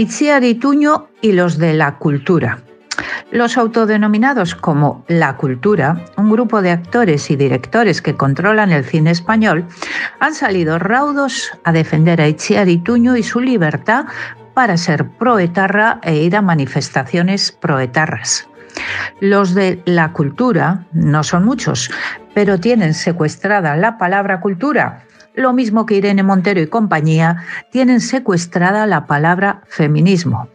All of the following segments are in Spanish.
Itziar Ituño y los de la cultura. Los autodenominados como La Cultura, un grupo de actores y directores que controlan el cine español, han salido raudos a defender a Itziar Ituño y su libertad para ser proetarra e ir a manifestaciones proetarras. Los de la cultura no son muchos, pero tienen secuestrada la palabra cultura lo mismo que Irene Montero y compañía, tienen secuestrada la palabra feminismo.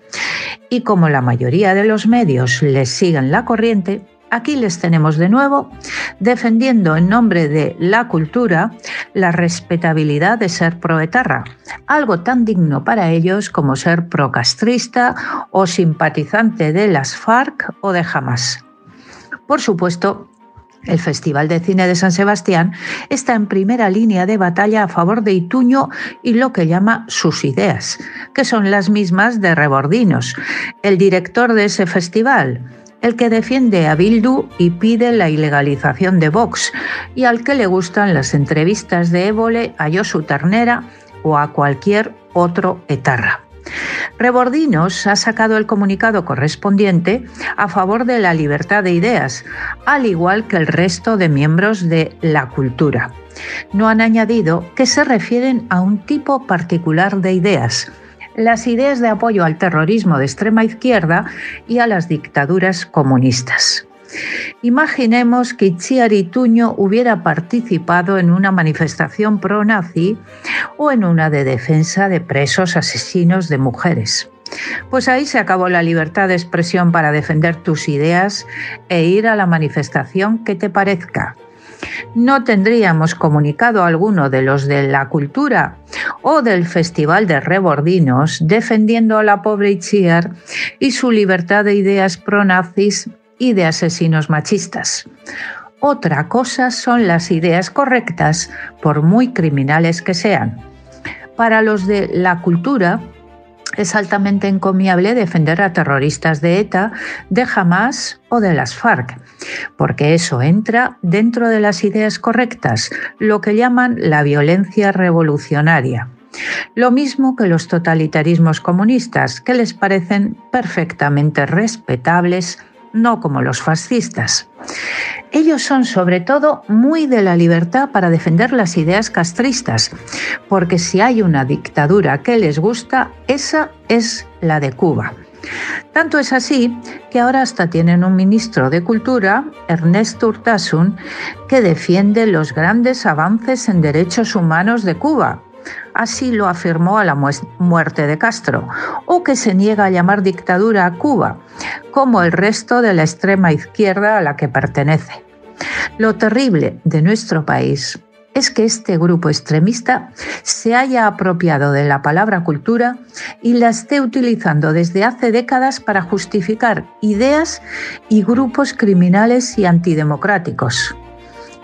Y como la mayoría de los medios les siguen la corriente, aquí les tenemos de nuevo defendiendo en nombre de la cultura la respetabilidad de ser proetarra, algo tan digno para ellos como ser procastrista o simpatizante de las FARC o de Hamas. Por supuesto, el Festival de Cine de San Sebastián está en primera línea de batalla a favor de Ituño y lo que llama sus ideas, que son las mismas de Rebordinos, el director de ese festival, el que defiende a Bildu y pide la ilegalización de Vox, y al que le gustan las entrevistas de Évole a Josu Ternera o a cualquier otro etarra. Rebordinos ha sacado el comunicado correspondiente a favor de la libertad de ideas, al igual que el resto de miembros de la cultura. No han añadido que se refieren a un tipo particular de ideas, las ideas de apoyo al terrorismo de extrema izquierda y a las dictaduras comunistas. Imaginemos que Itziar Ituño hubiera participado en una manifestación pro-nazi o en una de defensa de presos asesinos de mujeres. Pues ahí se acabó la libertad de expresión para defender tus ideas e ir a la manifestación que te parezca. No tendríamos comunicado alguno de los de la cultura o del Festival de Rebordinos defendiendo a la pobre Itziar y su libertad de ideas pro-nazis y de asesinos machistas. Otra cosa son las ideas correctas, por muy criminales que sean. Para los de la cultura, es altamente encomiable defender a terroristas de ETA, de Hamas o de las FARC, porque eso entra dentro de las ideas correctas, lo que llaman la violencia revolucionaria. Lo mismo que los totalitarismos comunistas, que les parecen perfectamente respetables no como los fascistas. Ellos son sobre todo muy de la libertad para defender las ideas castristas, porque si hay una dictadura que les gusta, esa es la de Cuba. Tanto es así que ahora hasta tienen un ministro de Cultura, Ernesto Urtasun, que defiende los grandes avances en derechos humanos de Cuba, así lo afirmó a la muerte de Castro, o que se niega a llamar dictadura a Cuba, como el resto de la extrema izquierda a la que pertenece. Lo terrible de nuestro país es que este grupo extremista se haya apropiado de la palabra cultura y la esté utilizando desde hace décadas para justificar ideas y grupos criminales y antidemocráticos.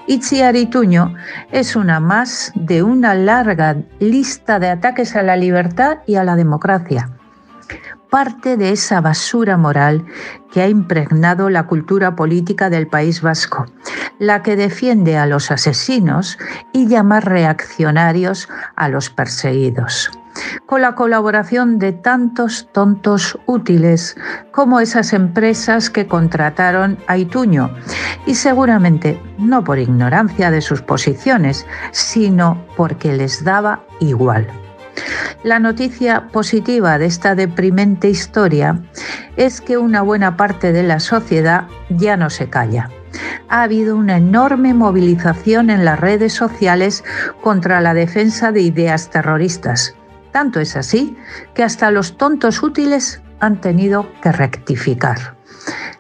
Itziar Ituño es una más de una larga lista de ataques a la libertad y a la democracia. Parte de esa basura moral que ha impregnado la cultura política del País Vasco, la que defiende a los asesinos y llama reaccionarios a los perseguidos con la colaboración de tantos tontos útiles como esas empresas que contrataron a Ituño, y seguramente no por ignorancia de sus posiciones, sino porque les daba igual. La noticia positiva de esta deprimente historia es que una buena parte de la sociedad ya no se calla ha habido una enorme movilización en las redes sociales contra la defensa de ideas terroristas. Tanto es así que hasta los tontos útiles han tenido que rectificar.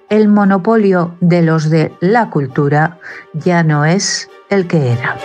El monopolio de los de la cultura ya no es el que era.